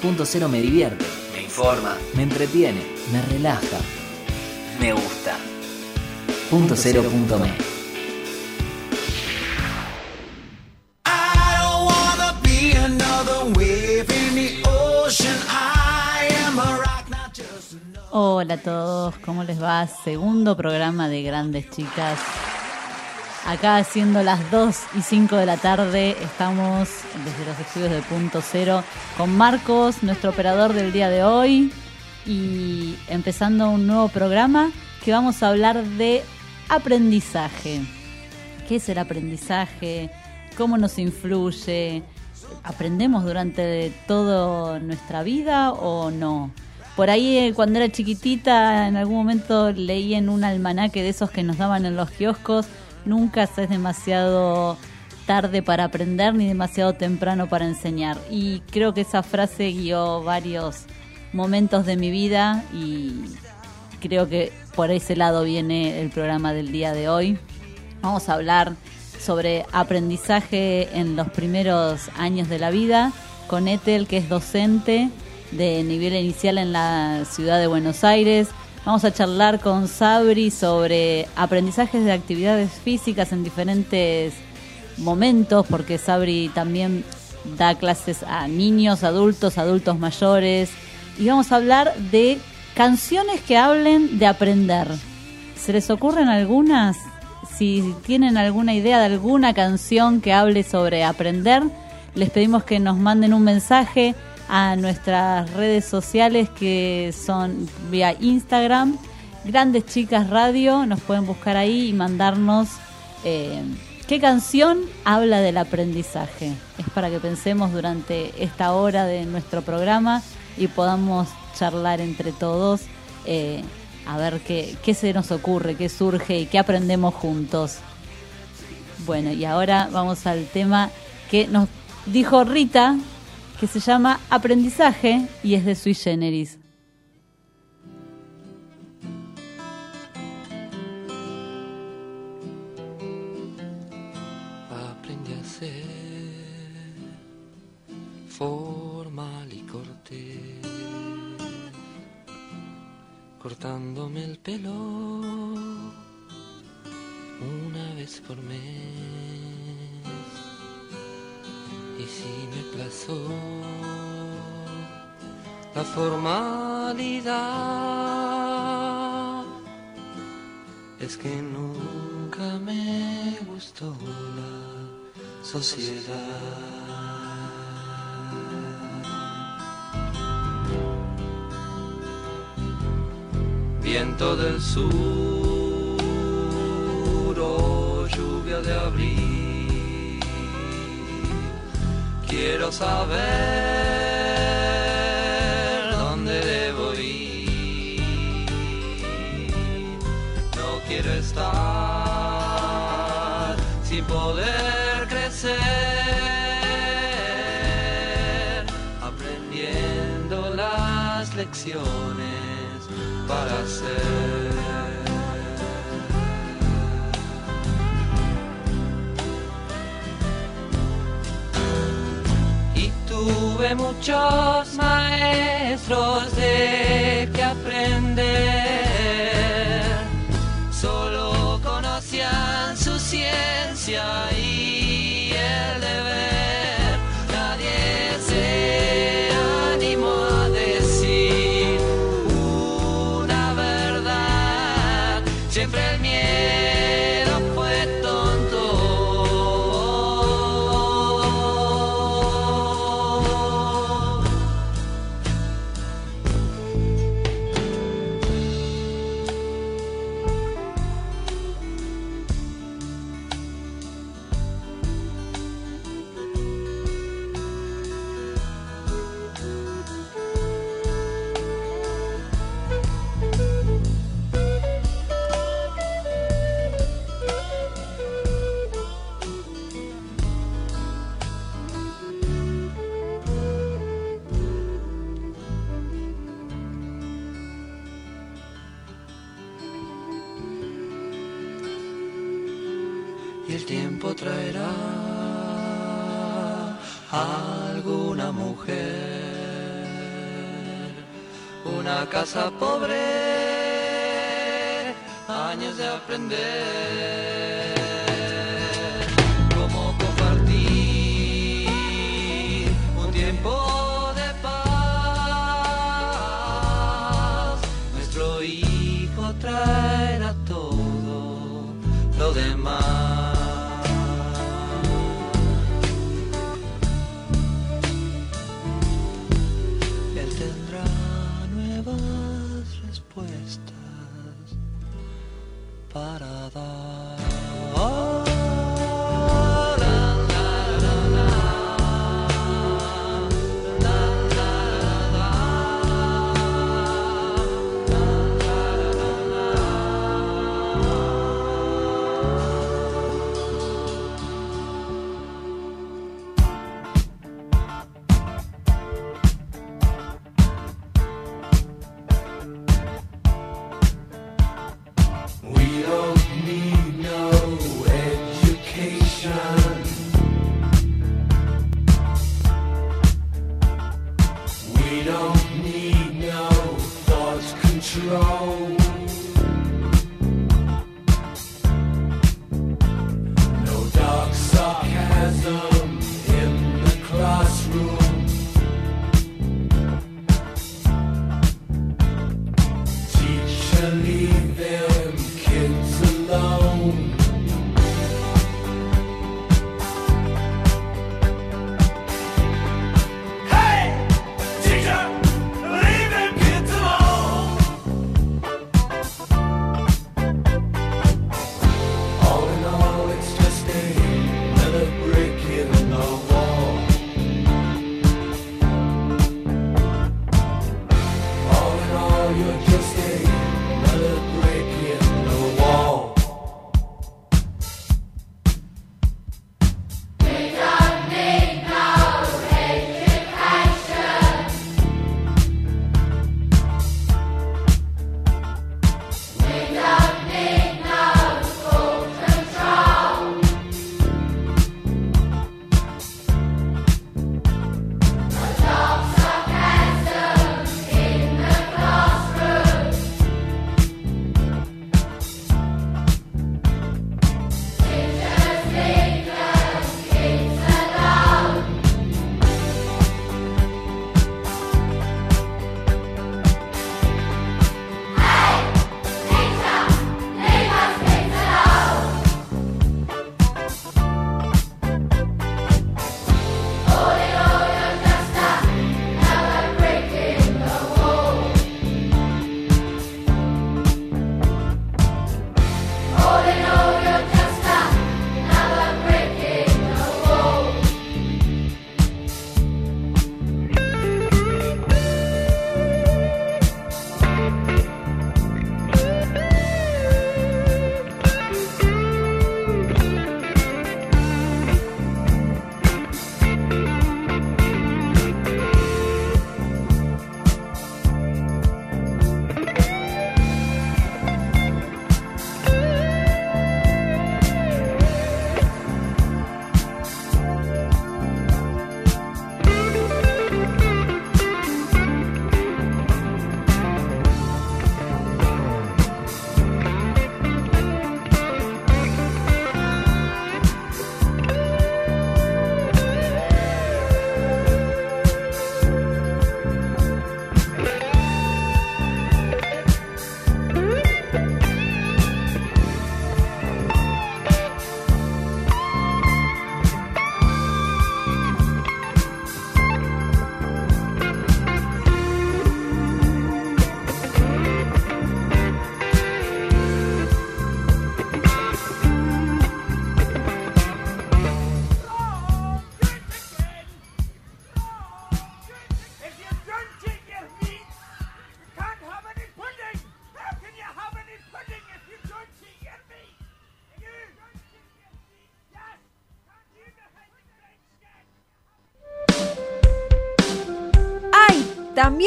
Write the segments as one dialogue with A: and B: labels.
A: Punto Cero me divierte, me informa, me entretiene, me relaja, me gusta. Punto Cero punto me.
B: Hola a todos, ¿cómo les va? Segundo programa de Grandes Chicas. Acá siendo las 2 y 5 de la tarde, estamos desde los estudios de Punto Cero con Marcos, nuestro operador del día de hoy, y empezando un nuevo programa que vamos a hablar de aprendizaje. ¿Qué es el aprendizaje? ¿Cómo nos influye? ¿Aprendemos durante toda nuestra vida o no? Por ahí eh, cuando era chiquitita en algún momento leí en un almanaque de esos que nos daban en los kioscos, nunca es demasiado tarde para aprender ni demasiado temprano para enseñar. Y creo que esa frase guió varios momentos de mi vida y creo que por ese lado viene el programa del día de hoy. Vamos a hablar sobre aprendizaje en los primeros años de la vida con Ethel, que es docente de nivel inicial en la ciudad de Buenos Aires. Vamos a charlar con Sabri sobre aprendizajes de actividades físicas en diferentes momentos, porque Sabri también da clases a niños, adultos, adultos mayores. Y vamos a hablar de canciones que hablen de aprender. ¿Se les ocurren algunas? Si tienen alguna idea de alguna canción que hable sobre aprender, les pedimos que nos manden un mensaje a nuestras redes sociales que son vía Instagram, Grandes Chicas Radio, nos pueden buscar ahí y mandarnos eh, qué canción habla del aprendizaje. Es para que pensemos durante esta hora de nuestro programa y podamos charlar entre todos, eh, a ver qué, qué se nos ocurre, qué surge y qué aprendemos juntos. Bueno, y ahora vamos al tema que nos dijo Rita, que se llama Aprendizaje y es de Sui Generis.
C: aprendí a ser formal y cortés, cortándome el pelo una vez por mes. Y si me plazó la formalidad, es que nunca me gustó la sociedad. Viento del sur o lluvia de abril, quiero saber dónde debo ir. No quiero estar sin poder crecer, aprendiendo las lecciones para ser. Tuve muchos maestros de que aprender. Solo conocían su ciencia
D: happened
C: there.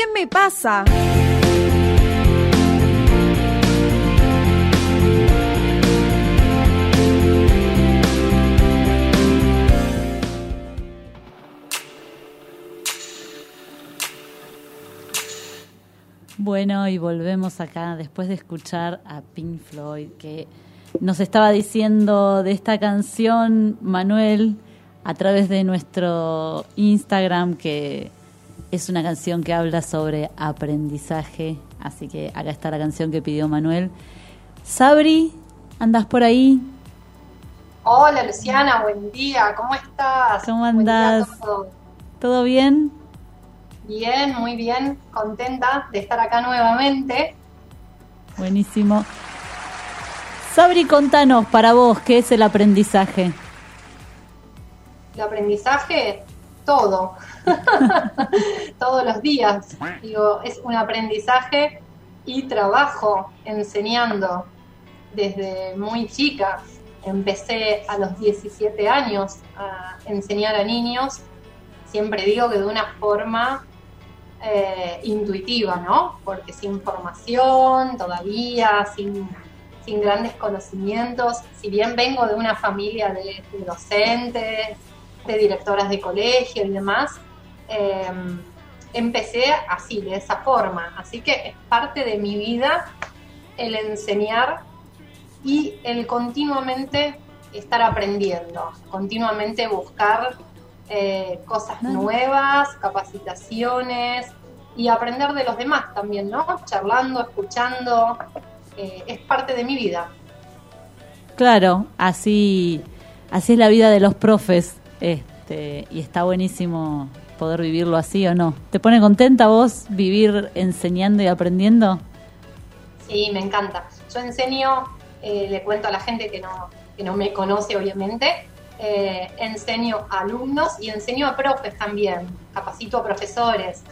C: también me pasa.
B: Bueno, y volvemos acá después de escuchar a Pink Floyd, que nos estaba diciendo de esta canción Manuel a través de nuestro Instagram que es una canción que habla sobre aprendizaje. Así que acá está la canción que pidió Manuel. Sabri, ¿andas por ahí?
E: Hola Luciana, buen día, ¿cómo estás?
B: ¿Cómo andás?
E: todos.
B: ¿Todo bien?
E: Bien, muy bien, contenta de estar acá nuevamente.
B: Buenísimo. Sabri, contanos para vos, ¿qué es el aprendizaje?
E: El aprendizaje, todo, todos los días. Digo, es un aprendizaje y trabajo enseñando desde muy chica. Empecé a los 17 años a enseñar a niños, siempre digo que de una forma eh, intuitiva, ¿no? Porque sin formación todavía, sin, grandes conocimientos, si bien vengo de una familia de, de docentes, de directoras de colegio y demás, eh, empecé así, de esa forma. Así que es parte de mi vida el enseñar y el continuamente estar aprendiendo, continuamente buscar eh, cosas nuevas, capacitaciones y aprender de los demás también, ¿no? Charlando, escuchando, eh, es parte de mi vida.
B: Claro, así, así es la vida de los profes, este, y está buenísimo poder vivirlo así o no. ¿Te pone contenta vos vivir enseñando y aprendiendo?
E: Sí, me encanta. Yo enseño, eh, le cuento a la gente que no, que no me conoce, obviamente, eh, enseño a alumnos y enseño a profes también, capacito a profesores.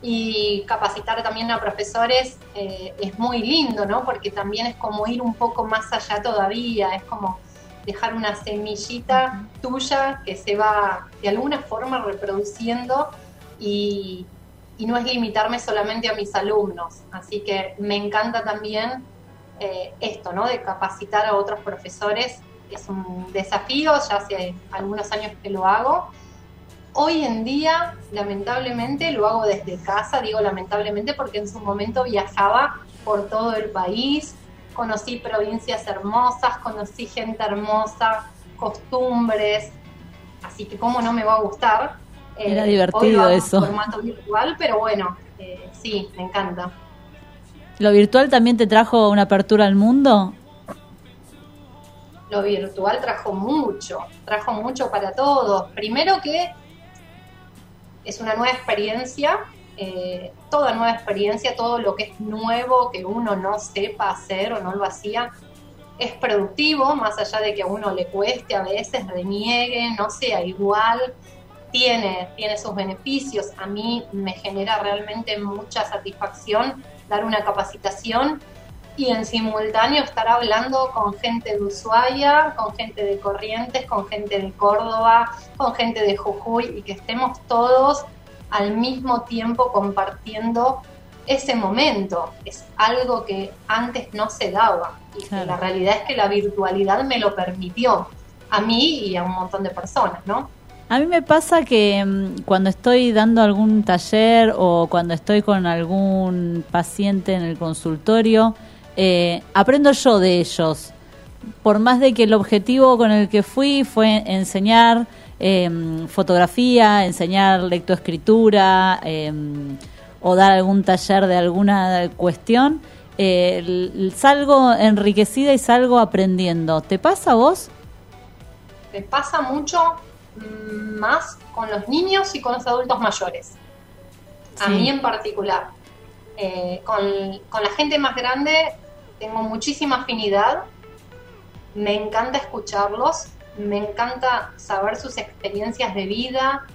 E: Y capacitar también a profesores eh, es muy lindo, ¿no? Porque también es como ir un poco más allá todavía, es como dejar una semillita tuya que se va de alguna forma reproduciendo y, no es limitarme solamente a mis alumnos. Así que me encanta también eh, esto, ¿no? De capacitar a otros profesores. Es un desafío, ya hace algunos años que lo hago. Hoy en día, lamentablemente, lo hago desde casa, digo lamentablemente porque en su momento viajaba por todo el país, conocí provincias hermosas, conocí gente hermosa, costumbres, así que cómo no me va a gustar.
B: Era
E: hoy
B: divertido eso.
E: formato virtual, pero bueno, eh, sí, me encanta.
B: ¿Lo virtual también te trajo una apertura al mundo?
E: Lo virtual trajo mucho, trajo mucho para todos. Primero que es una nueva experiencia, eh, toda nueva experiencia, todo lo que es nuevo, que uno no sepa hacer o no lo hacía, es productivo, más allá de que a uno le cueste a veces, reniegue, no sea igual, tiene, tiene sus beneficios. A mí me genera realmente mucha satisfacción dar una capacitación y en simultáneo estar hablando con gente de Ushuaia, con gente de Corrientes, con gente de Córdoba, con gente de Jujuy y que estemos todos al mismo tiempo compartiendo ese momento. Es algo que antes no se daba y
B: Claro.
E: la realidad es que la virtualidad me lo permitió a mí y a un montón de personas, ¿no?
B: A mí me pasa que mm, cuando estoy dando algún taller o cuando estoy con algún paciente en el consultorio, eh, aprendo yo de ellos. Por más de que el objetivo con el que fui fue enseñar eh, fotografía, enseñar lectoescritura eh, o dar algún taller de alguna cuestión, eh, salgo enriquecida y salgo aprendiendo. ¿Te pasa a vos?
E: Me pasa mucho mm, más con los niños y con los adultos mayores. A mí en particular. Eh, con, con la gente más grande tengo muchísima afinidad. Me encanta escucharlos. Me encanta saber sus experiencias de vida.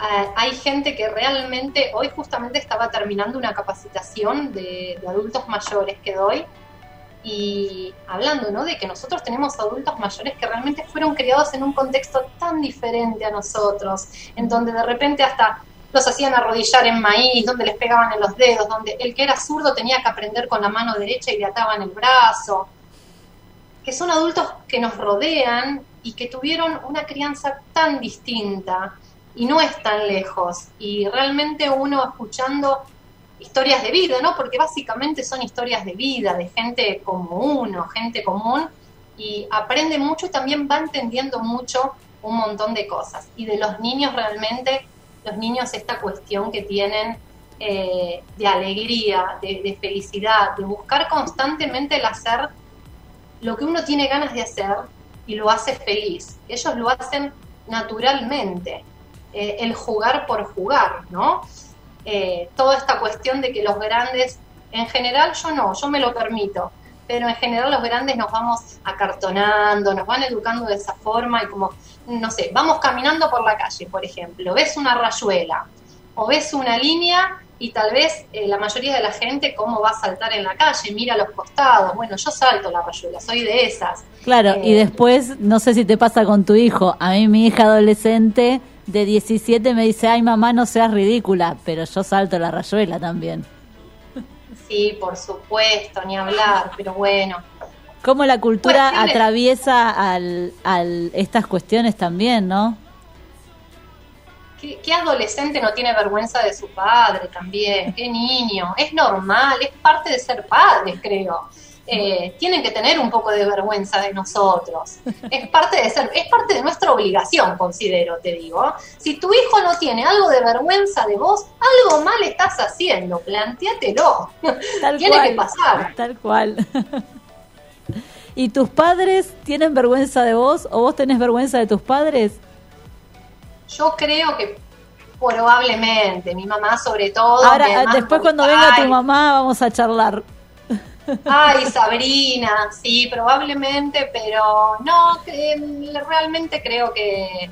E: Eh, hay gente que realmente, hoy justamente estaba terminando una capacitación de, de adultos mayores que doy y hablando, ¿no? De que nosotros tenemos adultos mayores que realmente fueron criados en un contexto tan diferente a nosotros, en donde de repente hasta los hacían arrodillar en maíz, donde les pegaban en los dedos, donde el que era zurdo tenía que aprender con la mano derecha y le ataban el brazo, que son adultos que nos rodean y que tuvieron una crianza tan distinta y no es tan lejos. Y realmente uno escuchando historias de vida, ¿no? Porque básicamente son historias de vida, de gente como uno, gente común, y aprende mucho y también va entendiendo mucho un montón de cosas. Y de los niños realmente, los niños esta cuestión que tienen eh, de alegría, de, de felicidad, de buscar constantemente el hacer lo que uno tiene ganas de hacer y lo hace feliz. Ellos lo hacen naturalmente, eh, el jugar por jugar, ¿no? Eh, toda esta cuestión de que los grandes, en general yo no, yo me lo permito, pero en general los grandes nos vamos acartonando, nos van educando de esa forma y como, no sé, vamos caminando por la calle, por ejemplo, ves una rayuela o ves una línea y tal vez eh, la mayoría de la gente cómo va a saltar en la calle, mira a los costados, bueno, yo salto la rayuela, soy de esas.
B: Claro, y
E: Eh,
B: después, no sé si te pasa con tu hijo, a mí mi hija adolescente de 17 me dice, ay mamá, no seas ridícula, pero yo salto la rayuela también.
E: Sí, por supuesto, ni hablar, pero bueno.
B: Cómo la cultura atraviesa al, al estas cuestiones también, ¿no?
E: ¿Qué, qué adolescente no tiene vergüenza de su padre también? ¿Qué niño? Es normal, es parte de ser padres, creo. Eh, tienen que tener un poco de vergüenza de nosotros. Es parte de ser, es parte de nuestra obligación, considero, te digo. Si tu hijo no tiene algo de vergüenza de vos, algo mal estás haciendo, planteatelo.
B: Tal
E: Tiene
B: cual,
E: que pasar.
B: Tal cual. ¿Y tus padres tienen vergüenza de vos o vos tenés vergüenza de tus padres?
E: Yo creo que probablemente, mi mamá sobre todo.
B: Ahora, después cuando venga tu mamá vamos a charlar.
E: Ay, Sabrina, sí, probablemente, pero no, mm, realmente creo que,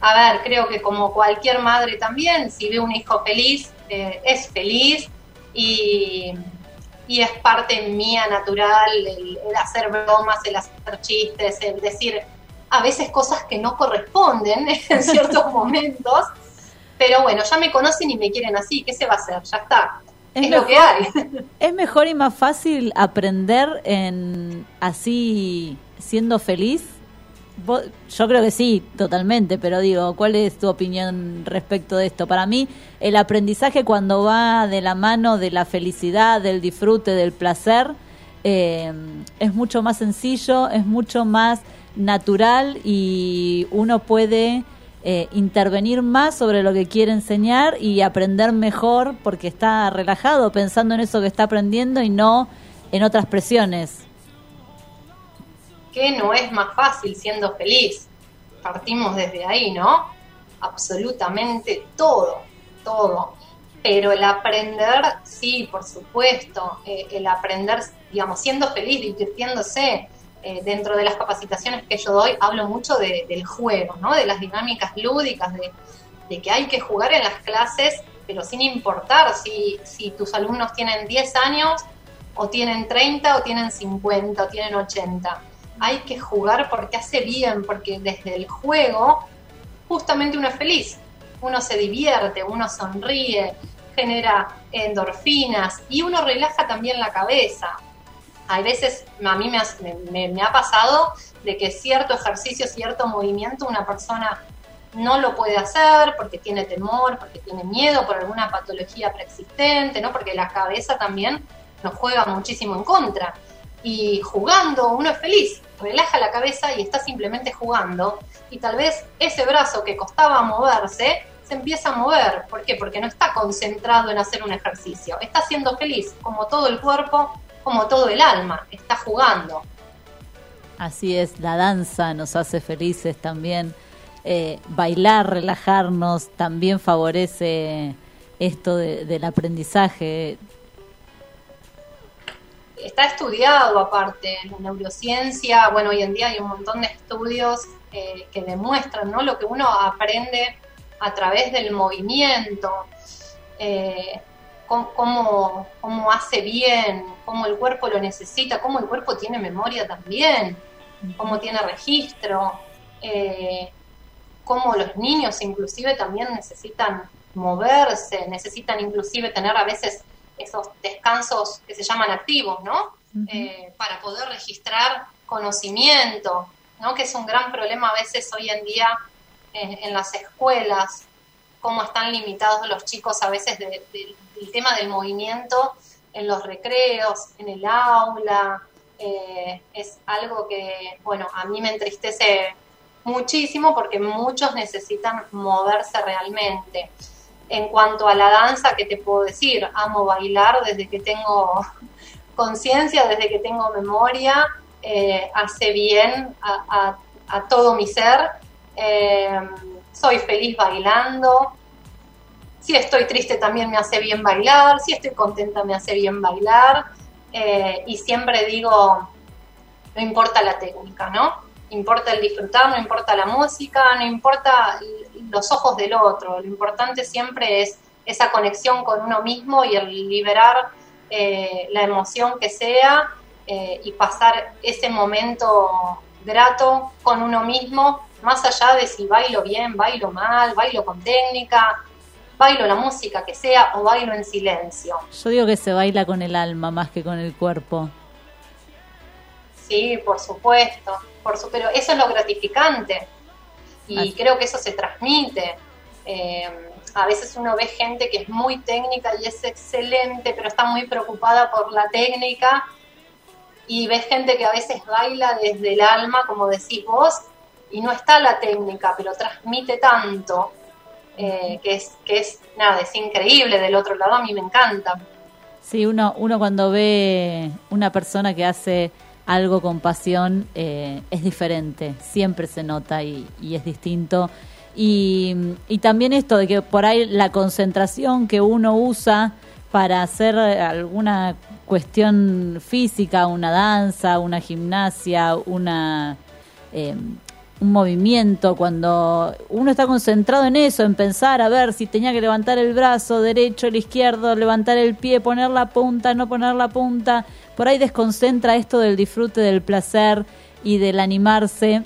E: a ver, creo que como cualquier madre también, si ve un hijo feliz, eh, es feliz y, y es parte mía natural el, el hacer bromas, el hacer chistes, el decir a veces cosas que no corresponden en ciertos momentos, pero bueno, ya me conocen y me quieren así, ¿qué se va a hacer? Ya está,
B: Es
E: es, lo que hay.
B: ¿Es mejor y más fácil aprender en así siendo feliz? Vos- Yo creo que sí, totalmente, pero digo, ¿cuál es tu opinión respecto de esto? Para mí, el aprendizaje cuando va de la mano de la felicidad, del disfrute, del placer, eh, es mucho más sencillo, es mucho más natural y uno puede eh, intervenir más sobre lo que quiere enseñar y aprender mejor porque está relajado pensando en eso que está aprendiendo y no en otras presiones.
E: que no es más fácil siendo feliz. Partimos desde ahí, ¿no? Absolutamente todo, todo. Pero el aprender, sí, por supuesto, eh, el aprender, digamos, siendo feliz, divirtiéndose, eh, dentro de las capacitaciones que yo doy, hablo mucho de- del juego. De las dinámicas lúdicas, de, de que hay que jugar en las clases, pero sin importar si, si tus alumnos tienen 10 años, o tienen 30, o tienen 50, o tienen 80 hay que jugar porque hace bien, porque desde el juego justamente uno es feliz, uno se divierte, uno sonríe, genera endorfinas y uno relaja también la cabeza. Hay veces, a mí me, me- me ha pasado de que cierto ejercicio, cierto movimiento, una persona no lo puede hacer porque tiene temor, porque tiene miedo por alguna patología preexistente, ¿no? Porque la cabeza también nos juega muchísimo en contra. Y jugando uno es feliz, relaja la cabeza y está simplemente jugando. Y tal vez ese brazo que costaba moverse se empieza a mover. ¿Por qué? Porque no está concentrado en hacer un ejercicio. Está siendo feliz, como todo el cuerpo, como todo el alma. Está jugando.
B: Así es, la danza nos hace felices también. Eh, bailar, relajarnos, también favorece esto de- del aprendizaje.
E: está estudiado aparte en la neurociencia, bueno, hoy en día hay un montón de estudios eh, que demuestran ¿no? lo que uno aprende a través del movimiento, eh, cómo, cómo- cómo hace bien, cómo el cuerpo lo necesita, cómo el cuerpo tiene memoria también, cómo tiene registro, eh, cómo los niños inclusive también necesitan moverse, necesitan inclusive tener a veces esos descansos que se llaman activos, ¿no? Eh, para poder registrar conocimiento, ¿no? Que es un gran problema a veces hoy en día en, en las escuelas, cómo están limitados los chicos a veces de, de- el tema del movimiento en los recreos, en el aula, eh, es algo que, bueno, a mí me entristece muchísimo porque muchos necesitan moverse realmente. En cuanto a la danza, ¿qué te puedo decir? Amo bailar desde que tengo conciencia, desde que tengo memoria, eh, hace bien a, todo mi ser. Eh, soy feliz bailando. Si estoy triste también me hace bien bailar, si estoy contenta me hace bien bailar. Eh, y siempre digo, no importa la técnica, ¿no? Importa el disfrutar, no importa la música, no importa los ojos del otro. Lo importante siempre es esa conexión con uno mismo y el liberar eh, la emoción que sea eh, y pasar ese momento grato con uno mismo, más allá de si bailo bien, bailo mal, bailo con técnica, bailo la música que sea o bailo en silencio.
B: Yo digo que se baila con el alma más que con el cuerpo.
E: Sí, por supuesto, por su, pero eso es lo gratificante y
B: Así.
E: creo que eso se transmite. Eh, a veces uno ve gente que es muy técnica y es excelente, pero está muy preocupada por la técnica y ves gente que a veces baila desde el alma, como decís vos, y no está la técnica, pero transmite tanto eh, que es que es nada, es increíble del otro lado. A mí me encanta.
B: Sí, uno, uno cuando ve una persona que hace algo con pasión eh, es diferente, siempre se nota y, es distinto. Y, y también esto de que por ahí la concentración que uno usa para hacer alguna cuestión física, una danza, una gimnasia, una eh, un movimiento, cuando uno está concentrado en eso, en pensar, a ver si tenía que levantar el brazo derecho, el izquierdo, levantar el pie, poner la punta, no poner la punta, por ahí desconcentra esto del disfrute, del placer y del animarse,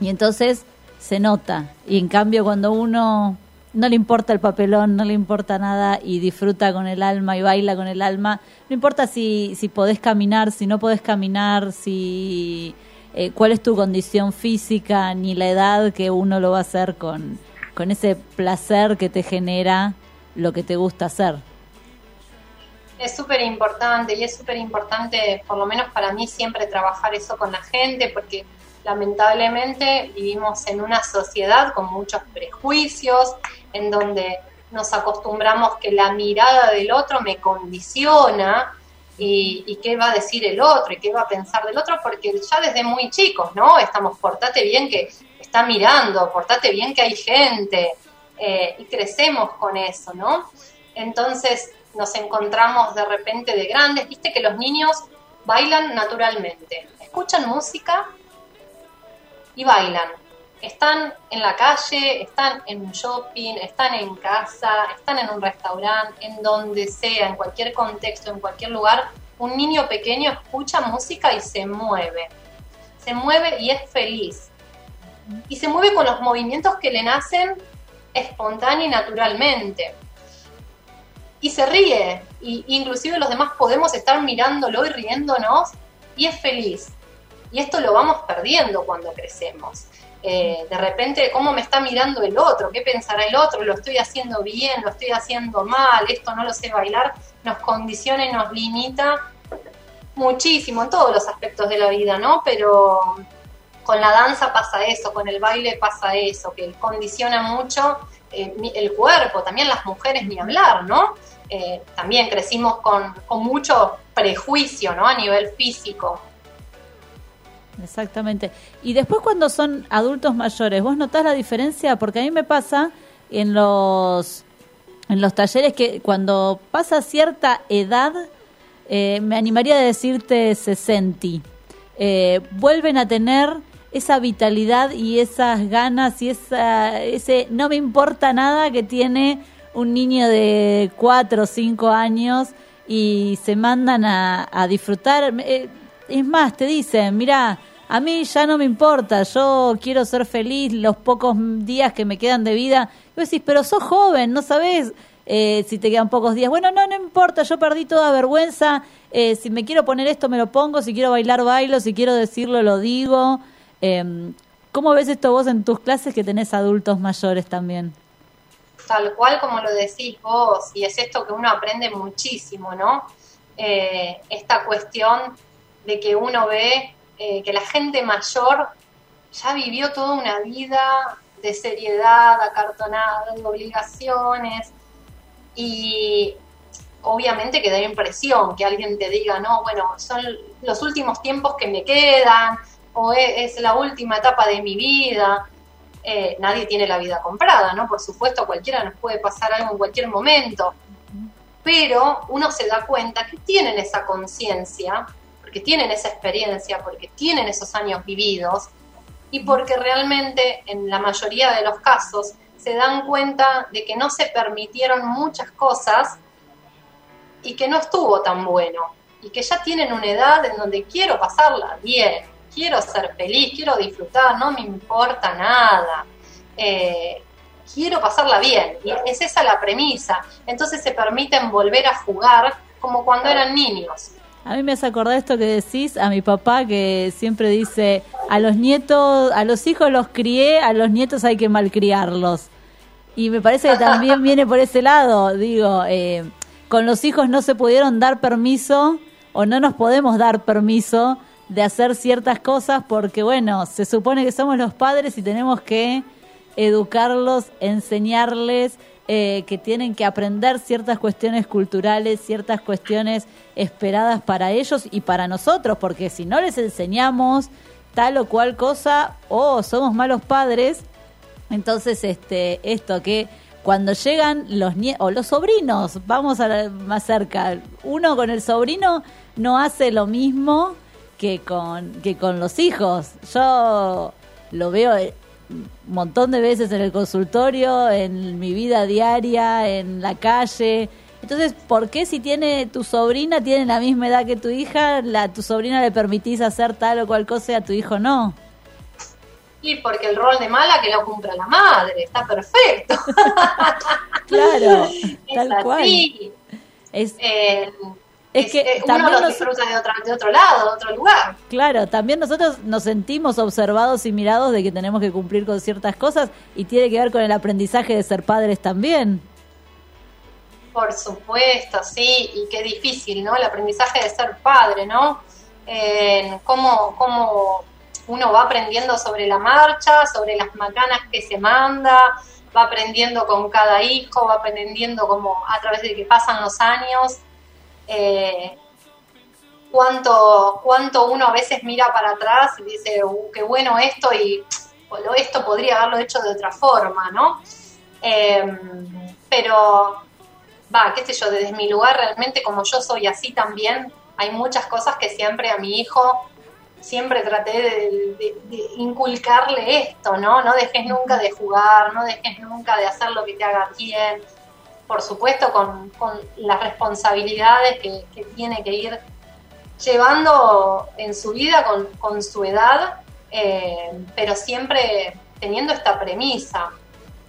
B: y entonces se nota. Y en cambio cuando uno no le importa el papelón, no le importa nada y disfruta con el alma y baila con el alma, no importa si, si podés caminar, si no podés caminar, si eh, cuál es tu condición física, ni la edad que uno lo va a hacer con, con ese placer que te genera lo que te gusta hacer.
E: Es súper importante y es súper importante, por lo menos para mí, siempre trabajar eso con la gente, porque lamentablemente vivimos en una sociedad con muchos prejuicios, en donde nos acostumbramos que la mirada del otro me condiciona y, y qué va a decir el otro y qué va a pensar del otro, porque ya desde muy chicos, ¿no? Estamos, portate bien que está mirando, portate bien que hay gente, eh, y crecemos con eso, ¿no? Entonces nos encontramos de repente de grandes, viste que los niños bailan naturalmente, escuchan música y bailan. Están en la calle, están en un shopping, están en casa, están en un restaurante, en donde sea, en cualquier contexto, en cualquier lugar, un niño pequeño escucha música y se mueve. Se mueve y es feliz. Y se mueve con los movimientos que le nacen espontánea y naturalmente. Y se ríe, y inclusive los demás podemos estar mirándolo y riéndonos, y es feliz. Y esto lo vamos perdiendo cuando crecemos. Eh, de repente, ¿cómo me está mirando el otro? ¿Qué pensará el otro? ¿Lo estoy haciendo bien? ¿Lo estoy haciendo mal? ¿Esto no lo sé bailar? Nos condiciona y nos limita muchísimo en todos los aspectos de la vida, ¿no? Pero con la danza pasa eso, con el baile pasa eso, que condiciona mucho eh, el cuerpo, también las mujeres ni hablar, ¿no? Eh, también crecimos con, con mucho prejuicio, ¿no? A nivel físico.
B: Exactamente. Y después cuando son adultos mayores, ¿vos notás la diferencia? Porque a mí me pasa en los, en los talleres que cuando pasa cierta edad, eh, me animaría a decirte 60, eh, vuelven a tener esa vitalidad y esas ganas y esa, ese no me importa nada que tiene un niño de 4 o 5 años y se mandan a, a disfrutar. Eh, es más, te dicen, mira, a mí ya no me importa, yo quiero ser feliz los pocos días que me quedan de vida. Y vos decís, pero sos joven, no sabés eh, si te quedan pocos días. Bueno, no, no importa, yo perdí toda vergüenza. Eh, si me quiero poner esto, me lo pongo. Si quiero bailar, bailo. Si quiero decirlo, lo digo. Eh, ¿Cómo ves esto vos en tus clases que tenés adultos mayores también?
E: tal cual como lo decís vos, y es esto que uno aprende muchísimo, ¿no? Eh, esta cuestión de que uno ve eh, que la gente mayor ya vivió toda una vida de seriedad, acartonada, de obligaciones, y obviamente que da impresión que alguien te diga, no, bueno, son los últimos tiempos que me quedan, o e- es, la última etapa de mi vida. Eh, nadie tiene la vida comprada, ¿no? Por supuesto, a cualquiera nos puede pasar algo en cualquier momento, pero uno se da cuenta que tienen esa conciencia, tienen esa experiencia, porque tienen esos años vividos, y porque realmente en la mayoría de los casos se dan cuenta de que no se permitieron muchas cosas y que no estuvo tan bueno y que ya tienen una edad en donde quiero pasarla bien, quiero ser feliz, quiero disfrutar, no me importa nada, eh, quiero pasarla bien y es esa la premisa. Entonces se permiten volver a jugar como cuando eran niños.
B: A mí me hace acordar esto que decís a mi papá que siempre dice, a los nietos, a los hijos los crié, a los nietos hay que malcriarlos. Y me parece que también viene por ese lado, digo, eh, con los hijos no se pudieron dar permiso o no nos podemos dar permiso de hacer ciertas cosas porque, bueno, se supone que somos los padres y tenemos que educarlos, enseñarles eh, que tienen que aprender ciertas cuestiones culturales, ciertas cuestiones esperadas para ellos y para nosotros, porque si no les enseñamos tal o cual cosa, o somos malos padres, entonces este esto que cuando llegan los nie o los sobrinos, vamos a la- más cerca, uno con el sobrino no hace lo mismo que con que con los hijos. Yo lo veo eh, un montón de veces en el consultorio, en mi vida diaria, en la calle. Entonces, ¿por qué si tiene tu sobrina, tiene la misma edad que tu hija, la tu sobrina le permitís hacer tal o cual cosa y a tu hijo no?
E: Y porque el rol de mala que lo cumpla la madre, está perfecto.
B: Claro,
E: es
B: tal cual.
E: así.
B: Es,
E: Eh,
B: Es que
E: eh, uno
B: también
E: lo
B: nos-
E: disfruta de, otra, de otro lado, de otro lugar.
B: Claro, también nosotros nos sentimos observados y mirados de que tenemos que cumplir con ciertas cosas y tiene que ver con el aprendizaje de ser padres también.
E: Por supuesto, sí, y qué difícil, ¿no? El aprendizaje de ser padre, ¿no? Eh, cómo, cómo uno va aprendiendo sobre la marcha, sobre las macanas que se manda, va aprendiendo con cada hijo, va aprendiendo como a través de que pasan los años, eh, cuánto, cuánto uno a veces mira para atrás y dice, "Uh, qué bueno esto y esto podría haberlo hecho de otra forma, ¿no? Eh, pero va, qué sé yo, desde mi lugar realmente como yo soy así también, hay muchas cosas que siempre a mi hijo siempre traté de- de inculcarle esto, ¿no? No dejes nunca de jugar, no dejes nunca de hacer lo que te haga bien, por supuesto con, con las responsabilidades que, tiene que ir llevando en su vida con, con su edad, eh, pero siempre teniendo esta premisa.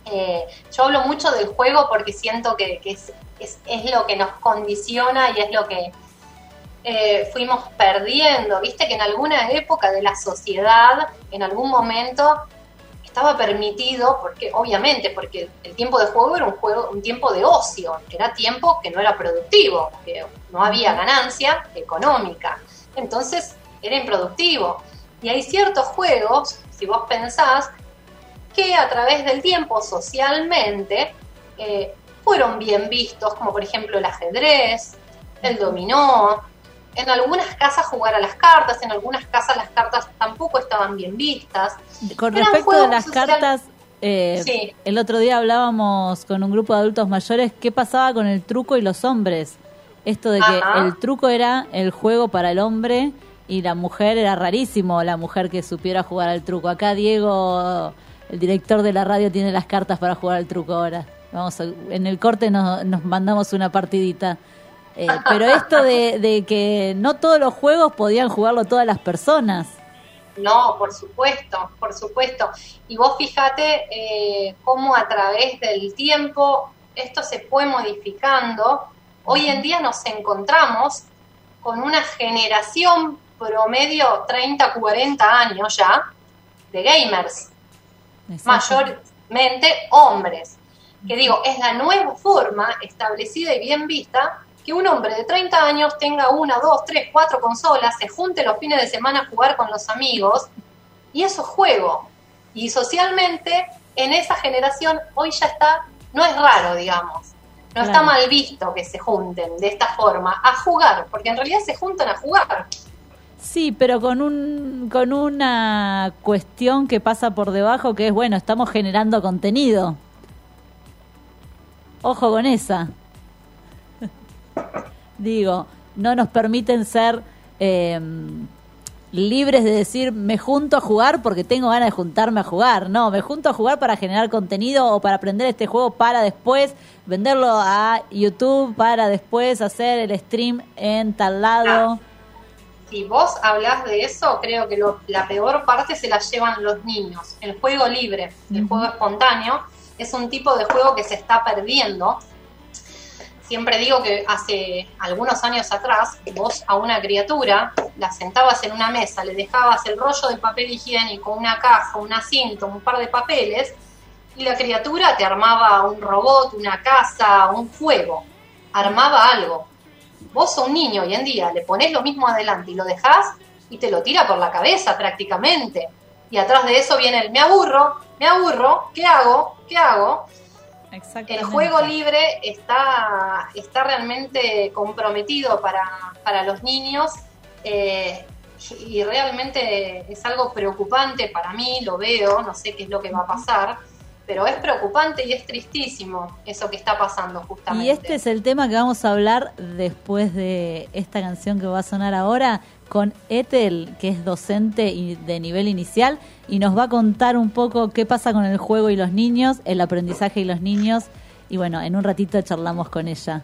E: Eh, yo hablo mucho del juego porque siento que, que es, es- es lo que nos condiciona y es lo que eh, fuimos perdiendo. Viste que en alguna época de la sociedad, en algún momento, estaba permitido, porque obviamente, porque el tiempo de juego era un juego, un tiempo de ocio, era tiempo que no era productivo, que no había ganancia económica. Entonces era improductivo. Y hay ciertos juegos, si vos pensás, que a través del tiempo socialmente eh, fueron bien vistos, como por ejemplo el ajedrez, el dominó. En algunas casas jugar a las cartas, en algunas casas las cartas tampoco estaban bien vistas.
B: Con
E: Eran
B: respecto a las
E: social-
B: cartas, eh,
E: Sí.
B: el otro día hablábamos con un grupo de adultos mayores qué pasaba con el truco y los hombres. Esto de que
E: Ajá.
B: el truco era el juego para el hombre y la mujer era rarísimo, la mujer que supiera jugar al truco. Acá Diego, el director de la radio, tiene las cartas para jugar al truco ahora. Vamos a- en el corte nos, nos mandamos una partidita. Eh, pero esto de, de que no todos los juegos podían jugarlo todas las personas.
E: No, por supuesto, por supuesto. Y vos fíjate eh, cómo a través del tiempo esto se fue modificando. Hoy en día nos encontramos con una generación promedio 30, 40 años ya de gamers, mayormente hombres. que digo, es la nueva forma establecida y bien vista que un hombre de 30 años tenga una, dos, tres, cuatro consolas, se junte los fines de semana a jugar con los amigos, y eso es juego. Y socialmente, en esa generación, hoy ya está, no es raro, digamos. No está mal visto que se junten de esta forma a jugar, porque en realidad se juntan a jugar.
F: Sí, pero con un con una cuestión que pasa por debajo que es bueno, estamos generando contenido. Ojo con esa. Digo, no nos permiten ser eh, libres de decir me junto a jugar porque tengo ganas de juntarme a jugar. No, me junto a jugar para generar contenido o para aprender este juego para después venderlo a YouTube, para después hacer el stream en tal lado.
E: Si vos hablas de eso, creo que lo- la peor parte se la llevan los niños. El juego libre, el juego espontáneo, es un tipo de juego que se está perdiendo. Siempre digo que hace algunos años atrás, vos a una criatura la sentabas en una mesa, le dejabas el rollo de papel higiénico, una caja, una cinta, un par de papeles, y la criatura te armaba un robot, una casa, un juego, armaba algo. Vos sos un niño hoy en día, le pones lo mismo adelante y lo dejás y te lo tira por la cabeza prácticamente. Y atrás de eso viene el me aburro, me aburro, ¿qué hago? ¿Qué hago? El juego libre está, está realmente comprometido para, para los niños eh, y realmente es algo preocupante para mí, lo veo, no sé qué es lo que va a pasar, pero es preocupante y es tristísimo eso que está pasando justamente.
F: Y este es el tema que vamos a hablar después de esta canción que va a sonar ahora con Ethel, que es docente de nivel inicial, y nos va a contar un poco qué pasa con el juego y los niños, el aprendizaje y los niños. Y bueno, en un ratito charlamos con ella.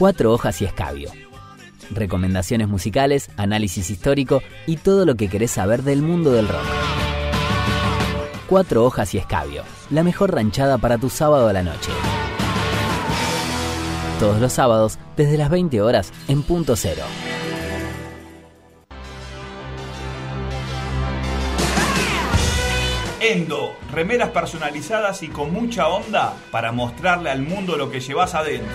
A: Cuatro hojas y escabio. Recomendaciones musicales, análisis histórico y todo lo que querés saber del mundo del rock. Cuatro hojas y escabio. La mejor ranchada para tu sábado a la noche. Todos los sábados, desde las 20 horas, en punto cero.
G: Endo, remeras personalizadas y con mucha onda para mostrarle al mundo lo que llevas adentro.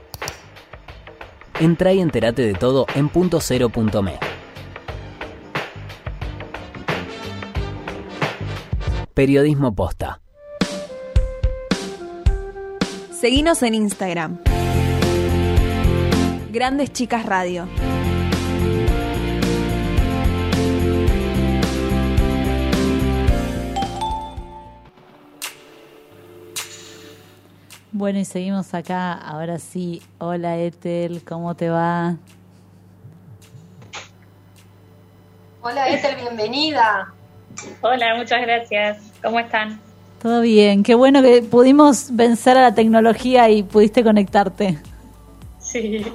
A: Entra y entérate de todo en punto cero punto me. Periodismo posta.
H: Seguinos en Instagram. Grandes Chicas Radio.
B: Bueno, y seguimos acá. Ahora sí. Hola, Ethel, ¿cómo te va?
E: Hola Ethel, bienvenida.
I: Hola, muchas gracias. ¿Cómo están?
B: Todo bien. Qué bueno que pudimos vencer a la tecnología y pudiste conectarte.
I: Sí.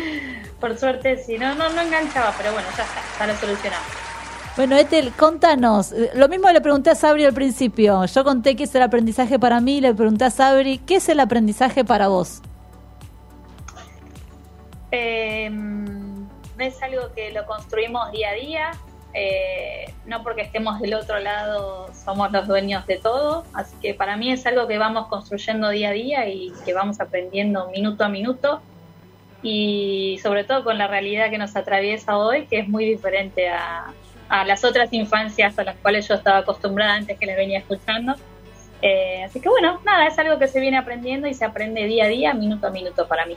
I: Por suerte, sí. No, no, no enganchaba, pero bueno, ya está, ya lo solucionamos.
B: Bueno, Ethel, contanos. Eh, Lo mismo le pregunté a Sabri al principio. Yo conté qué es el aprendizaje para mí, le pregunté a Sabri, ¿qué es el aprendizaje para vos?
I: Eh, es algo que lo construimos día a día. eh, no porque estemos del otro lado somos los dueños de todo. Así que para mí es algo que vamos construyendo día a día y que vamos aprendiendo minuto a minuto. Y sobre todo con la realidad que nos atraviesa hoy, que es muy diferente a, a las otras infancias a las cuales yo estaba acostumbrada antes que les venía escuchando. Eh, así que bueno, nada, es algo que se viene aprendiendo y se aprende día a día, minuto a minuto para mí.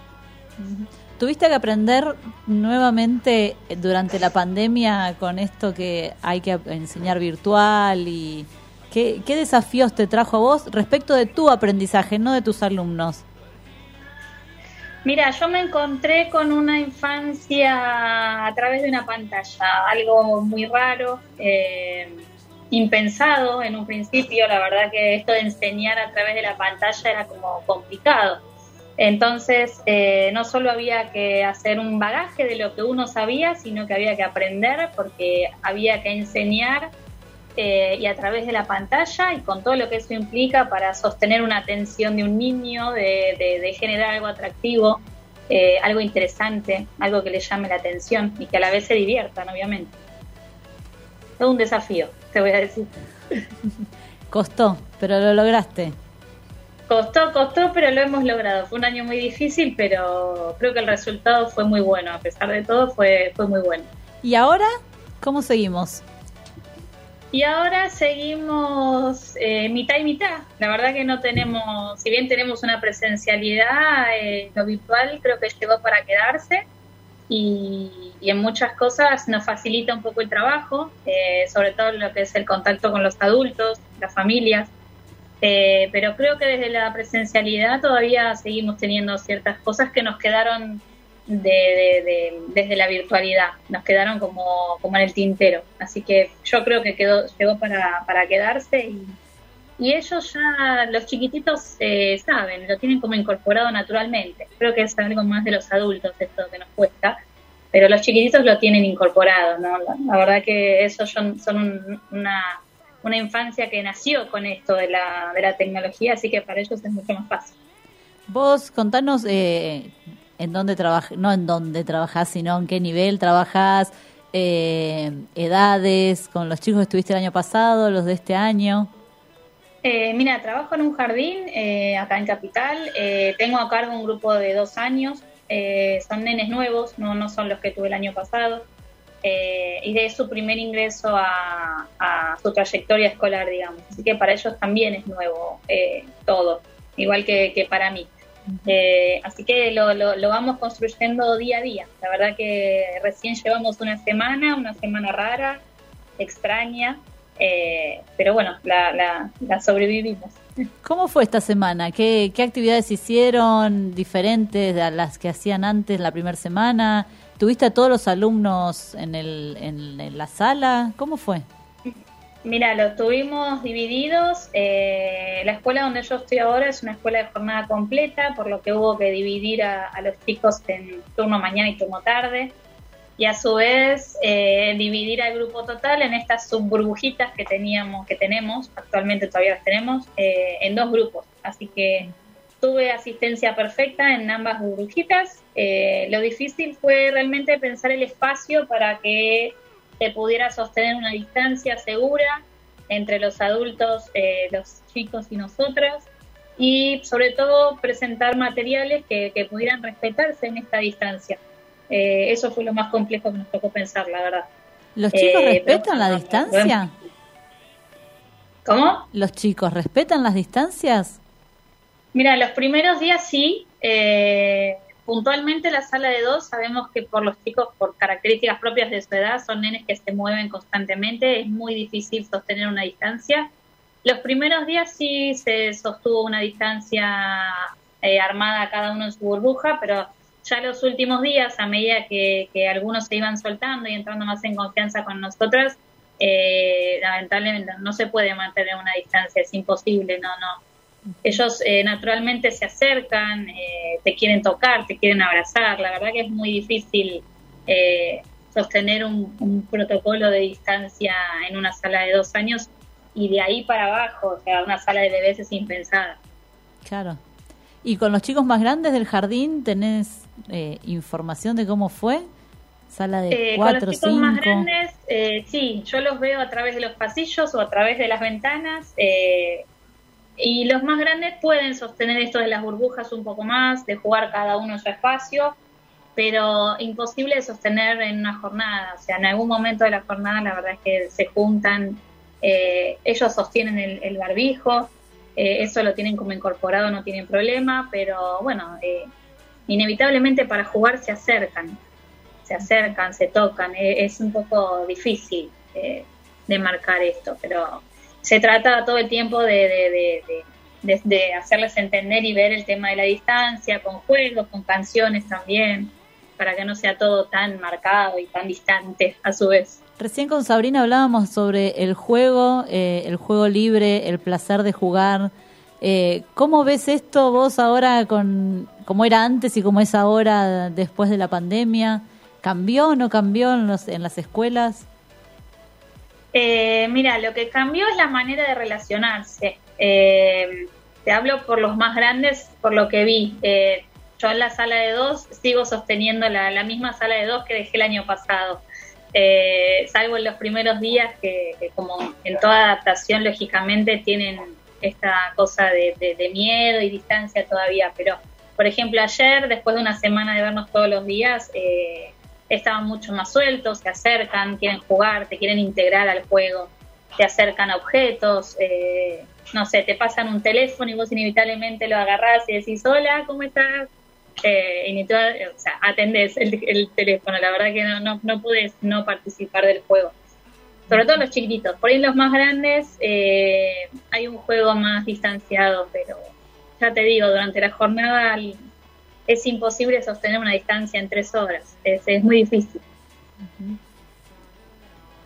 B: ¿Tuviste que aprender nuevamente durante la pandemia con esto que hay que enseñar virtual y qué, qué desafíos te trajo a vos respecto de tu aprendizaje, no de tus alumnos?
I: Mira, yo me encontré con una infancia a través de una pantalla, algo muy raro, eh, impensado en un principio. La verdad que esto de enseñar a través de la pantalla era como complicado. Entonces, eh, no solo había que hacer un bagaje de lo que uno sabía, sino que había que aprender porque había que enseñar eh, y a través de la pantalla y con todo lo que eso implica para sostener una atención de un niño, de, de- de generar algo atractivo, eh, algo interesante, algo que le llame la atención y que a la vez se diviertan, obviamente. Es un desafío, te voy a decir.
B: Costó, pero lo lograste.
I: Costó, costó, pero lo hemos logrado. Fue un año muy difícil, pero creo que el resultado fue muy bueno. A pesar de todo, fue, fue muy bueno.
B: ¿Y ahora cómo seguimos?
I: Y ahora seguimos eh, mitad y mitad. La verdad que no tenemos, si bien tenemos una presencialidad, eh, lo virtual creo que llegó para quedarse y, en muchas cosas nos facilita un poco el trabajo, eh, sobre todo lo que es el contacto con los adultos, las familias. Eh, pero creo que desde la presencialidad todavía seguimos teniendo ciertas cosas que nos quedaron de, de- de- desde la virtualidad, nos quedaron como, como en el tintero. Así que yo creo que quedó, llegó para, para quedarse y, y ellos ya, los chiquititos eh, saben, lo tienen como incorporado naturalmente. Creo que es algo más de los adultos esto que nos cuesta, pero los chiquititos lo tienen incorporado, ¿no? La, la verdad que esos son, son un- una, una infancia que nació con esto de la, de la tecnología, así que para ellos es mucho más fácil.
B: Vos contanos eh, en dónde trabajas, no en dónde trabajás, sino en qué nivel trabajás, eh, edades, con los chicos que estuviste el año pasado, los de este año.
I: Eh, mira, trabajo en un jardín eh, acá en Capital. Eh, tengo a cargo un grupo de dos años. Eh, son nenes nuevos, no, no son los que tuve el año pasado. Y de su primer ingreso a, su trayectoria escolar, digamos. Así que para ellos también es nuevo todo, igual que, que para mí. Eh, así que lo, lo, lo vamos construyendo día a día. La verdad que recién llevamos una semana, una semana rara, extraña, eh, pero bueno, la, la, la sobrevivimos.
B: ¿Cómo fue esta semana? ¿Qué, qué actividades hicieron diferentes a las que hacían antes la primera semana? ¿Tuviste a todos los alumnos en, el, en, en la sala? ¿Cómo fue?
I: Mira, los tuvimos divididos. eh, la escuela donde yo estoy ahora es una escuela de jornada completa, por lo que hubo que dividir a, a los chicos en turno mañana y turno tarde. Y a su vez eh, dividir al grupo total en estas subburbujitas que teníamos, que tenemos, actualmente todavía las tenemos, eh, en dos grupos. Así que tuve asistencia perfecta en ambas burbujitas. Eh, lo difícil fue realmente pensar el espacio para que se pudiera sostener una distancia segura entre los adultos, eh, los chicos y nosotras, y sobre todo presentar materiales que, que pudieran respetarse en esta distancia. Eh, eso fue lo más complejo que nos tocó pensar, la verdad.
B: ¿Los chicos
I: Eh,
B: respetan
I: pero
B: la distancia?
I: ¿Cómo?
B: ¿Los chicos respetan las distancias?
I: Mira, los primeros días sí. eh, puntualmente la sala de dos sabemos que por los chicos, por características propias de su edad, son nenes que se mueven constantemente. Es muy difícil sostener una distancia. Los primeros días sí se sostuvo una distancia eh, armada cada uno en su burbuja, pero ya los últimos días, a medida que, que algunos se iban soltando y entrando más en confianza con nosotras, eh, lamentablemente no se puede mantener una distancia, es imposible, no, no. Ellos eh, naturalmente se acercan, eh, te quieren tocar, te quieren abrazar, la verdad que es muy difícil eh, sostener un, un protocolo de distancia en una sala de dos años y de ahí para abajo, o sea, una sala de bebés es impensada.
B: Claro. ¿Y con los chicos más grandes del jardín tenés eh, información de cómo fue? Sala de
I: Eh, con los
B: cuatro,
I: chicos más
B: cinco.
I: grandes, eh, sí, yo los veo a través de los pasillos o a través de las ventanas. eh, y los más grandes pueden sostener esto de las burbujas un poco más, de jugar cada uno su espacio, pero imposible de sostener en una jornada. O sea, en algún momento de la jornada, la verdad es que se juntan, eh, ellos sostienen el, barbijo, eh, eso lo tienen como incorporado, no tienen problema, pero bueno, eh, inevitablemente para jugar se acercan se acercan, se tocan. Eh, Es un poco difícil eh, de marcar esto, pero se trata todo el tiempo de, de, de- de- hacerles entender y ver el tema de la distancia, con juegos, con canciones también, para que no sea todo tan marcado y tan distante a su vez.
B: Recién con Sabrina hablábamos sobre el juego, eh, el juego libre, el placer de jugar. Eh, ¿Cómo ves esto vos ahora con cómo era antes y cómo es ahora después de la pandemia? ¿Cambió o no cambió en, los, en las escuelas?
I: Eh, mira, lo que cambió es la manera de relacionarse. Eh, te hablo por los más grandes, por lo que vi. Eh, yo en la sala de dos sigo sosteniendo la, la misma sala de dos que dejé el año pasado. Eh, salvo en los primeros días que, que como en toda adaptación lógicamente tienen esta cosa de, de- de miedo y distancia todavía, pero por ejemplo ayer después de una semana de vernos todos los días eh, estaban mucho más sueltos, se acercan, quieren jugar, te quieren integrar al juego, te acercan a objetos, eh, no sé, te pasan un teléfono y vos inevitablemente lo agarrás y decís hola, ¿cómo estás? eh, toda- o sea, atendés el, el teléfono. La verdad que no, no, no pude no participar del juego. Sobre todo los chiquititos. Por ahí los más grandes eh, hay un juego más distanciado, pero ya te digo, durante la jornada es imposible sostener una distancia en tres horas. Es, es muy difícil.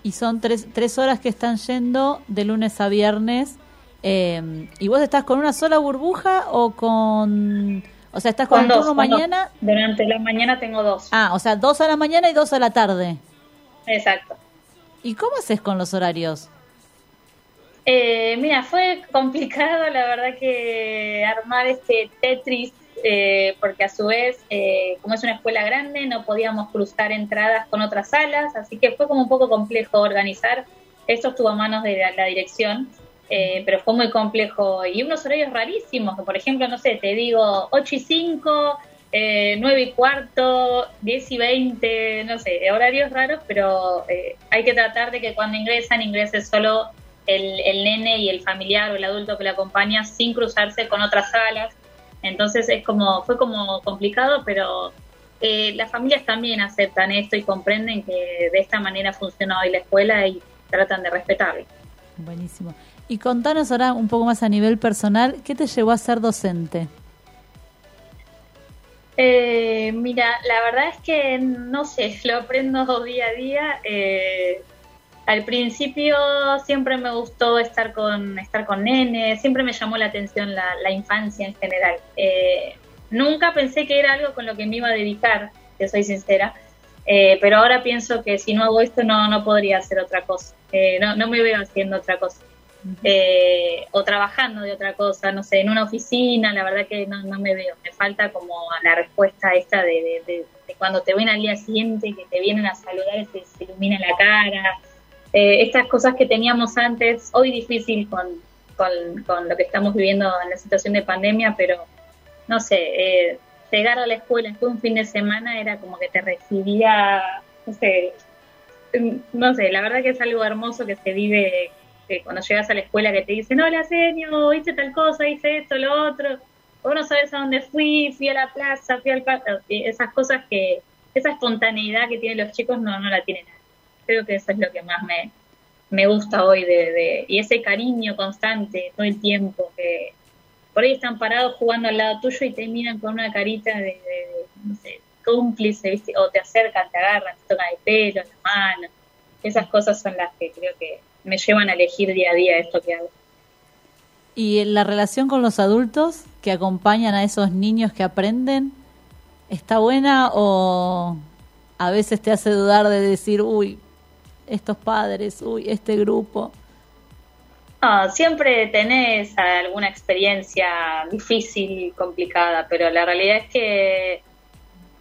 B: Y son tres, tres horas que están yendo de lunes a viernes. eh, ¿Y vos estás con una sola burbuja o con... O sea, estás con,
I: Con
B: el
I: dos,
B: turno
I: con dos.
B: mañana?
I: Durante la mañana tengo dos.
B: Ah, o sea, dos a la mañana y dos a la tarde.
I: Exacto.
B: ¿Y cómo haces con los horarios?
I: Eh, mira, fue complicado la verdad que armar este Tetris, eh, porque a su vez, eh, como es una escuela grande, no podíamos cruzar entradas con otras salas, así que fue como un poco complejo organizar. Esto estuvo a manos de la, la dirección, eh, pero fue muy complejo. Y unos horarios rarísimos, que por ejemplo, no sé, te digo 8 y 5, eh, 9 y cuarto, 10 y 20, no sé, horarios raros, pero eh, hay que tratar de que cuando ingresan, ingrese solo el, el nene y el familiar o el adulto que le acompaña sin cruzarse con otras salas. Entonces es como, fue como complicado, pero eh, las familias también aceptan esto y comprenden que de esta manera funciona hoy la escuela y tratan de respetarlo.
B: Buenísimo. Y contanos ahora un poco más a nivel personal, ¿qué te llevó a ser docente?
I: Eh, mira, la verdad es que no sé, lo aprendo día a día. Eh, al principio siempre me gustó estar con estar con nenes, siempre me llamó la atención la, la infancia en general. Eh, nunca pensé que era algo con lo que me iba a dedicar, te soy sincera, Eh, pero ahora pienso que si no hago esto no, no podría hacer otra cosa. Eh, no, no me veo haciendo otra cosa. Eh, o trabajando de otra cosa, no sé, en una oficina, la verdad que no, no me veo. Me falta como la respuesta esta de, de- de- de cuando te ven al día siguiente, que te vienen a saludar y se, se ilumina la cara. Eh, estas cosas que teníamos antes, hoy difícil con, con, lo que estamos viviendo en la situación de pandemia, pero no sé, eh, llegar a la escuela después de un fin de semana era como que te recibía, no sé, mm, no sé, la verdad que es algo hermoso que se vive que cuando llegas a la escuela que te dicen, hola señor, hice tal cosa, hice esto, lo otro, vos no sabes a dónde fui, fui a la plaza, fui al parque, esas cosas que, esa espontaneidad que tienen los chicos no, no la tienen nadie. Creo que eso es lo que más me, me gusta hoy de, de- y ese cariño constante todo el tiempo que por ahí están parados jugando al lado tuyo y te miran con una carita de, cómplice, ¿viste? o te acercan, te agarran, te tocan el pelo, la mano. Esas cosas son las que creo que me llevan a elegir día a día esto que hago.
B: ¿Y la relación con los adultos que acompañan a esos niños que aprenden está buena o a veces te hace dudar de decir, uy, estos padres, uy, este grupo?
I: No, siempre tenés alguna experiencia difícil, complicada, pero la realidad es que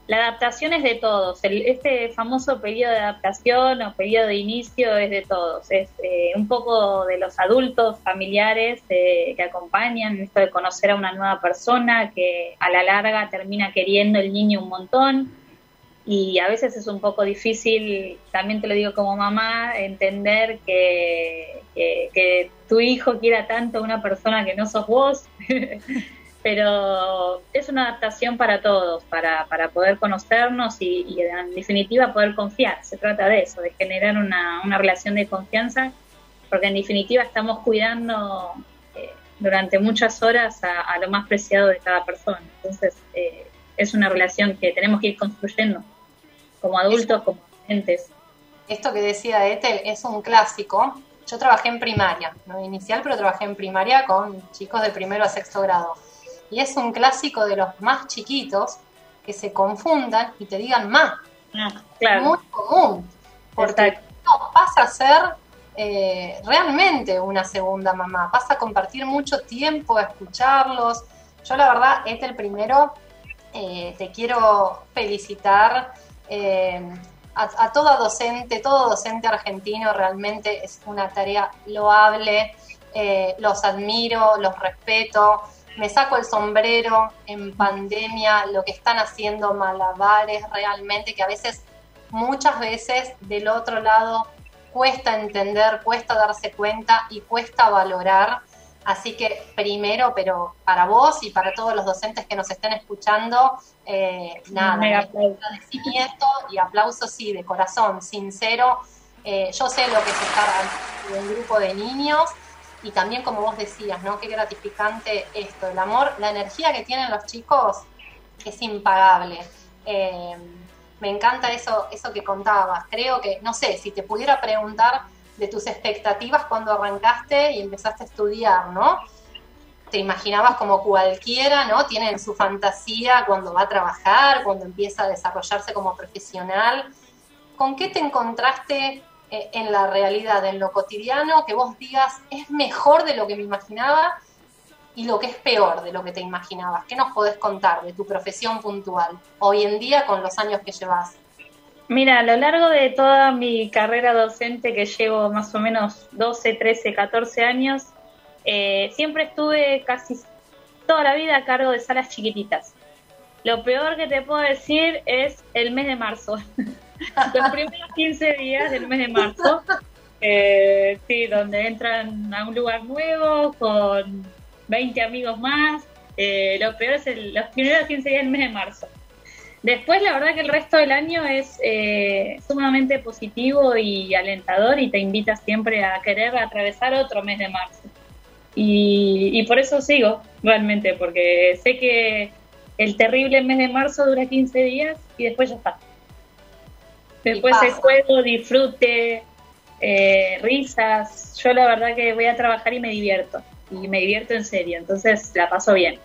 I: la adaptación es de todos. El- este famoso periodo de adaptación o periodo de inicio es de todos. Es eh, un poco de los adultos, familiares eh, que acompañan, esto de conocer a una nueva persona que a la larga termina queriendo el niño un montón. Y a veces es un poco difícil, también te lo digo como mamá, entender que, que, tu hijo quiera tanto a una persona que no sos vos. Pero es una adaptación para todos, para, para poder conocernos y, y en definitiva poder confiar. Se trata de eso, de generar una, una relación de confianza, porque en definitiva estamos cuidando eh, durante muchas horas a, a lo más preciado de cada persona. Entonces eh, es una relación que tenemos que ir construyendo como adultos, como docentes.
E: Esto que decía Ethel es un clásico. Yo trabajé en primaria, no inicial, pero trabajé en primaria con chicos de primero a sexto grado. Y es un clásico de los más chiquitos que se confundan y te digan más.
I: Ah, claro.
E: Muy común. Porque no, pasa a ser eh, realmente una segunda mamá. Vas a compartir mucho tiempo a escucharlos. Yo la verdad, este el primero, eh, te quiero felicitar. Eh, a, toda docente, todo docente argentino realmente es una tarea loable. eh, los admiro, los respeto. Me saco el sombrero en pandemia, lo que están haciendo malabares realmente, que a veces, muchas veces del otro lado cuesta entender, cuesta darse cuenta y cuesta valorar. Así que primero, pero para vos y para todos los docentes que nos estén escuchando, eh, nada, agradecimiento y aplauso, sí, de corazón, sincero. Eh, yo sé lo que es estar en un grupo de niños y también, como vos decías, ¿no? Qué gratificante esto, el amor, la energía que tienen los chicos es impagable. Eh, me encanta eso, eso que contabas. Creo que, no sé, si te pudiera preguntar de tus expectativas cuando arrancaste y empezaste a estudiar, ¿no? Te imaginabas como cualquiera, ¿no? Tienen su fantasía cuando va a trabajar, cuando empieza a desarrollarse como profesional. ¿Con qué te encontraste eh, en la realidad, en lo cotidiano, que vos digas es mejor de lo que me imaginaba y lo que es peor de lo que te imaginabas? ¿Qué nos podés contar de tu profesión puntual hoy en día con los años que llevas?
I: Mira, a lo largo de toda mi carrera docente, que llevo más o menos 12, 13, 14 años, eh, siempre estuve casi toda la vida a cargo de salas chiquititas. Lo peor que te puedo decir es el mes de marzo. Los primeros 15 días del mes de marzo, eh, sí, donde entran a un lugar nuevo con 20 amigos más. Eh, lo peor es el- los primeros 15 días del mes de marzo. Después, la verdad que el resto del año es eh, sumamente positivo y alentador y te invita siempre a querer atravesar otro mes de marzo. Y, y por eso sigo, realmente, porque sé que el terrible mes de marzo dura 15 días y después ya está. Después el juego, disfrute, eh, risas. Yo la verdad que voy a trabajar y me divierto. Y me divierto en serio, entonces la paso bien.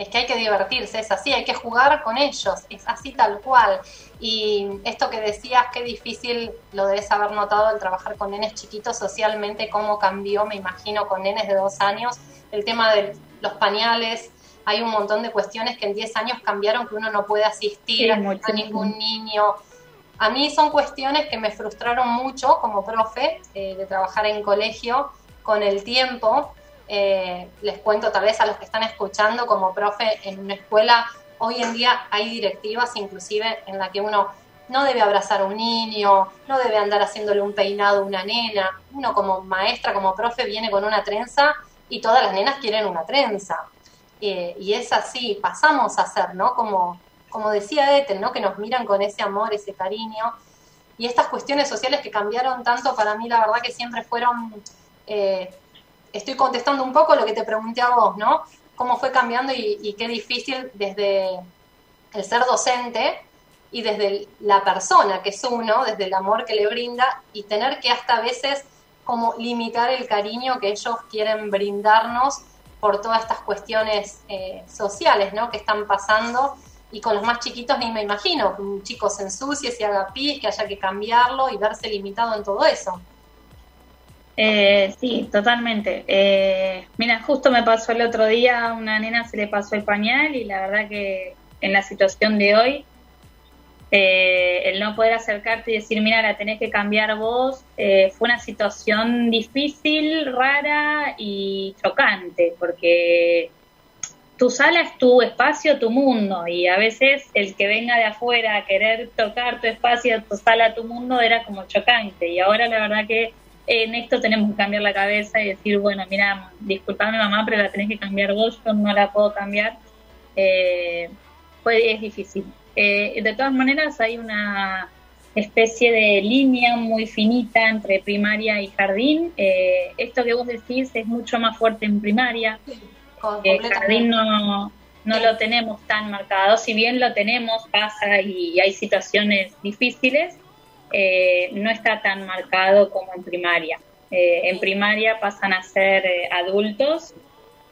E: Es que hay que divertirse, es así, hay que jugar con ellos, es así tal cual. Y esto que decías, qué difícil lo debes haber notado el trabajar con nenes chiquitos socialmente, cómo cambió, me imagino, con nenes de dos años. El tema de los pañales, hay un montón de cuestiones que en 10 años cambiaron, que uno no puede asistir
I: Sí,
E: a ningún niño. A mí son cuestiones que me frustraron mucho como profe eh, de trabajar en colegio con el tiempo. Eh, les cuento tal vez a los que están escuchando como profe en una escuela, hoy en día hay directivas inclusive en la que uno no debe abrazar a un niño, no debe andar haciéndole un peinado a una nena. Uno como maestra, como profe, viene con una trenza y todas las nenas quieren una trenza. Eh, y es así, pasamos a ser, ¿no? Como, como decía Ethel, ¿no? Que nos miran con ese amor, ese cariño. Y estas cuestiones sociales que cambiaron tanto, para mí la verdad que siempre fueron... eh, estoy contestando un poco lo que te pregunté a vos, ¿no? Cómo fue cambiando y, qué difícil desde el ser docente y desde la persona que es uno, desde el amor que le brinda y tener que hasta a veces como limitar el cariño que ellos quieren brindarnos por todas estas cuestiones eh, sociales, ¿no? Que están pasando y con los más chiquitos ni me imagino un chico se ensucie, se haga pis, que haya que cambiarlo y verse limitado en todo eso.
I: Eh, sí, totalmente. Eh, mira, justo me pasó el otro día, a una nena se le pasó el pañal y la verdad que en la situación de hoy, eh, el no poder acercarte y decir, mira, la tenés que cambiar vos, eh, fue una situación difícil, rara y chocante, porque tu sala es tu espacio, tu mundo, y a veces el que venga de afuera a querer tocar tu espacio, tu sala, tu mundo, era como chocante, y ahora la verdad que en esto tenemos que cambiar la cabeza y decir, bueno, mira, disculpame mamá, pero la tenés que cambiar vos, yo no la puedo cambiar. Eh, pues es difícil. Eh, de todas maneras, hay una especie de línea muy finita entre primaria y jardín. Eh, esto que vos decís es mucho más fuerte en primaria.
E: Con-
I: Eh, jardín no, no lo tenemos tan marcado, si bien lo tenemos, pasa y hay situaciones difíciles, eh, no está tan marcado como en primaria. Eh, en primaria pasan a ser eh, adultos,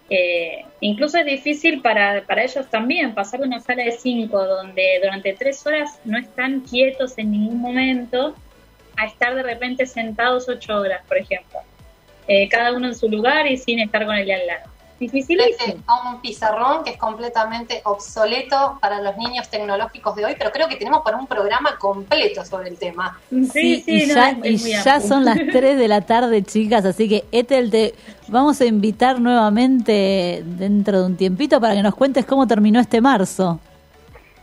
I: eh, incluso es difícil para, para ellos también pasar una sala de cinco donde durante tres horas no están quietos en ningún momento a estar de repente sentados ocho horas, por ejemplo. Cada uno en su lugar y sin estar con el de al lado. Dificilísimo.
E: Un pizarrón que es completamente obsoleto para los niños tecnológicos de hoy, pero creo que tenemos para un programa completo sobre el tema.
I: Sí, sí,
B: y
I: no,
B: ya, y son las 3 de la tarde, chicas, así que Ethel, te vamos a invitar nuevamente dentro de un tiempito para que nos cuentes cómo terminó este marzo.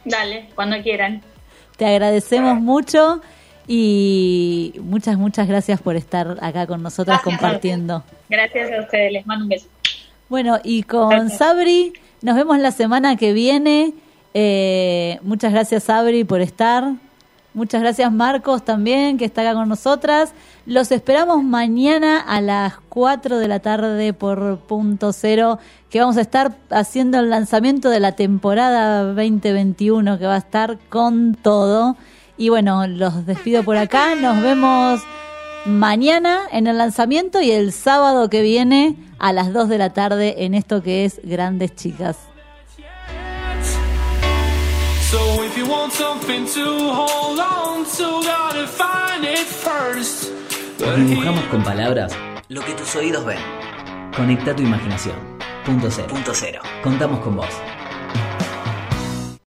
I: Dale, cuando quieran.
B: Te agradecemos mucho y muchas, muchas gracias por estar acá con nosotras
I: Gracias,
B: compartiendo.
I: Gracias a ustedes, les mando un beso.
B: Bueno, y con Sabri nos vemos la semana que viene. Eh, muchas gracias Sabri por estar. Muchas gracias Marcos también, que está acá con nosotras. Los esperamos mañana a las 4 de la tarde por punto cero, que vamos a estar haciendo el lanzamiento de la temporada 2021, que va a estar con todo. Y bueno, los despido por acá. Nos vemos mañana en el lanzamiento y el sábado que viene a las 2 de la tarde en esto que es Grandes Chicas.
F: So if you want something to hold on to, gotta find it first. But
A: Dibujamos con palabras lo que tus oídos ven. Conecta tu imaginación. Punto cero. Punto cero. Contamos con vos.